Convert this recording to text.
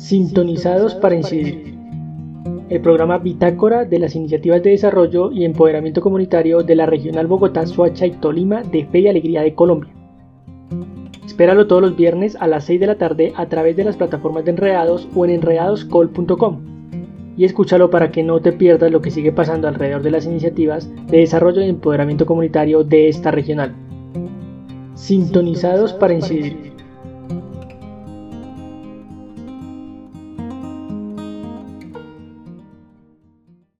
Sintonizados para incidir. El programa Bitácora de las iniciativas de desarrollo y empoderamiento comunitario de la Regional Bogotá, Soacha y Tolima de Fe y Alegría de Colombia. Espéralo todos los viernes a las 6 de la tarde a través de las plataformas de Enredados o en enredadoscol.com. Y escúchalo para que no te pierdas lo que sigue pasando alrededor de las iniciativas de desarrollo y empoderamiento comunitario de esta regional. Sintonizados para incidir.